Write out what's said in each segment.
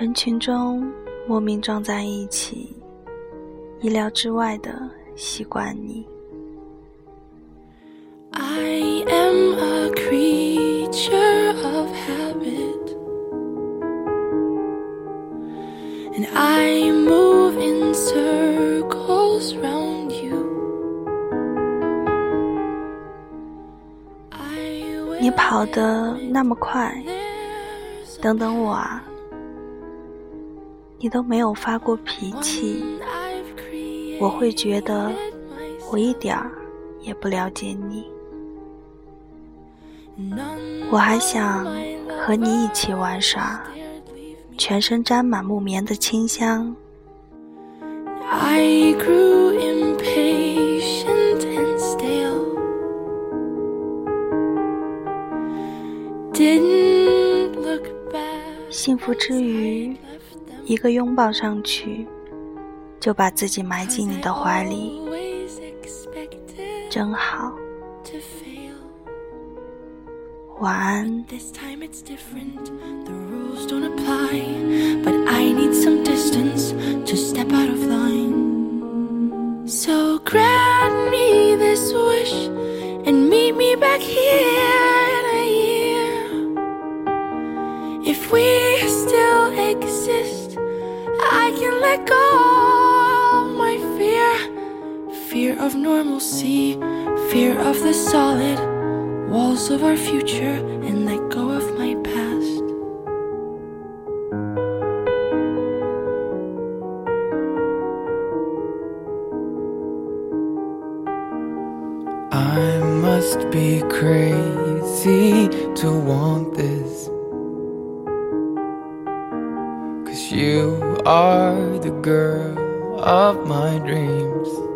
人群中莫名撞在一起，意料之外的习惯你。I am a creature of habit, and I move in circles round you. 你跑得那么快，等等我啊！你都没有发过脾气，我会觉得我一点儿也不了解你。我还想和你一起玩耍，全身沾满木棉的清香。I grew impatient and stale. Didn't look back. 幸福之余，一个拥抱上去，就把自己埋进你的怀里，真好晚安。Of normalcy, fear of the solid walls of our future and let go of my past. I must be crazy to want this. Cause you are the girl of my dreams.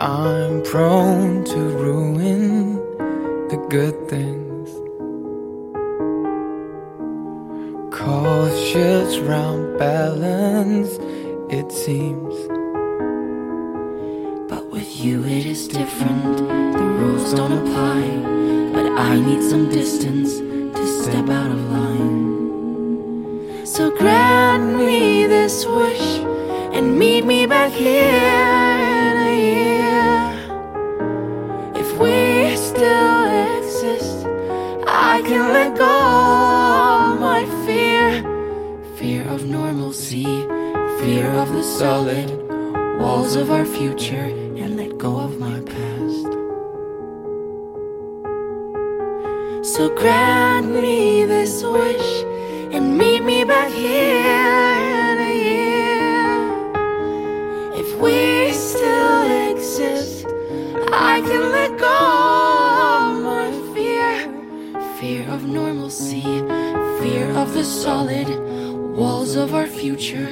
I'm prone to ruin the good things. Cautious round balance, it seems. But with you it is different. The rules don't apply. But I need some distance to step out of line. So grant me this wish and meet me back here can let go of my fear. Fear of normalcy, fear of the solid walls of our future, and let go of my past. So grant me this wish fear of the solid walls of our future,